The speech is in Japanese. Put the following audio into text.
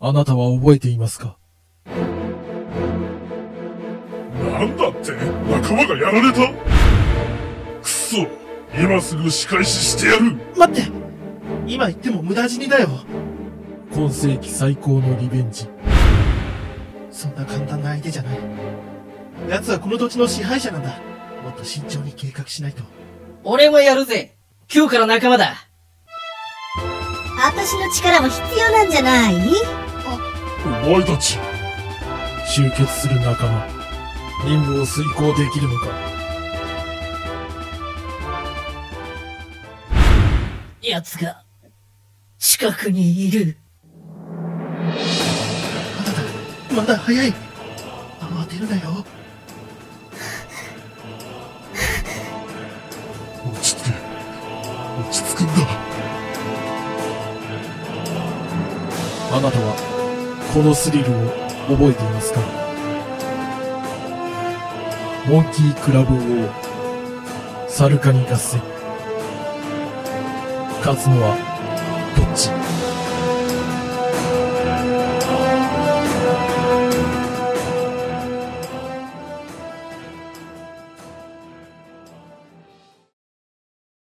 あなたは覚えていますか？なんだって？仲間がやられた？くそ今すぐ仕返ししてやる！待って！今言っても無駄死にだよ！今世紀最高のリベンジ。そんな簡単な相手じゃない。奴はこの土地の支配者なんだ。もっと慎重に計画しないと。俺もやるぜ。今日から仲間だ。私の力も必要なんじゃない？お前たち集結する仲間。任務を遂行できるのか？奴が近くにいる。まだだまだ早い。慌てるなよ。落ち着け。落ち着くんだ。あなたは、このスリルを覚えていますか？モンキークラブ王、サルカニ合戦。勝つのは、どっち？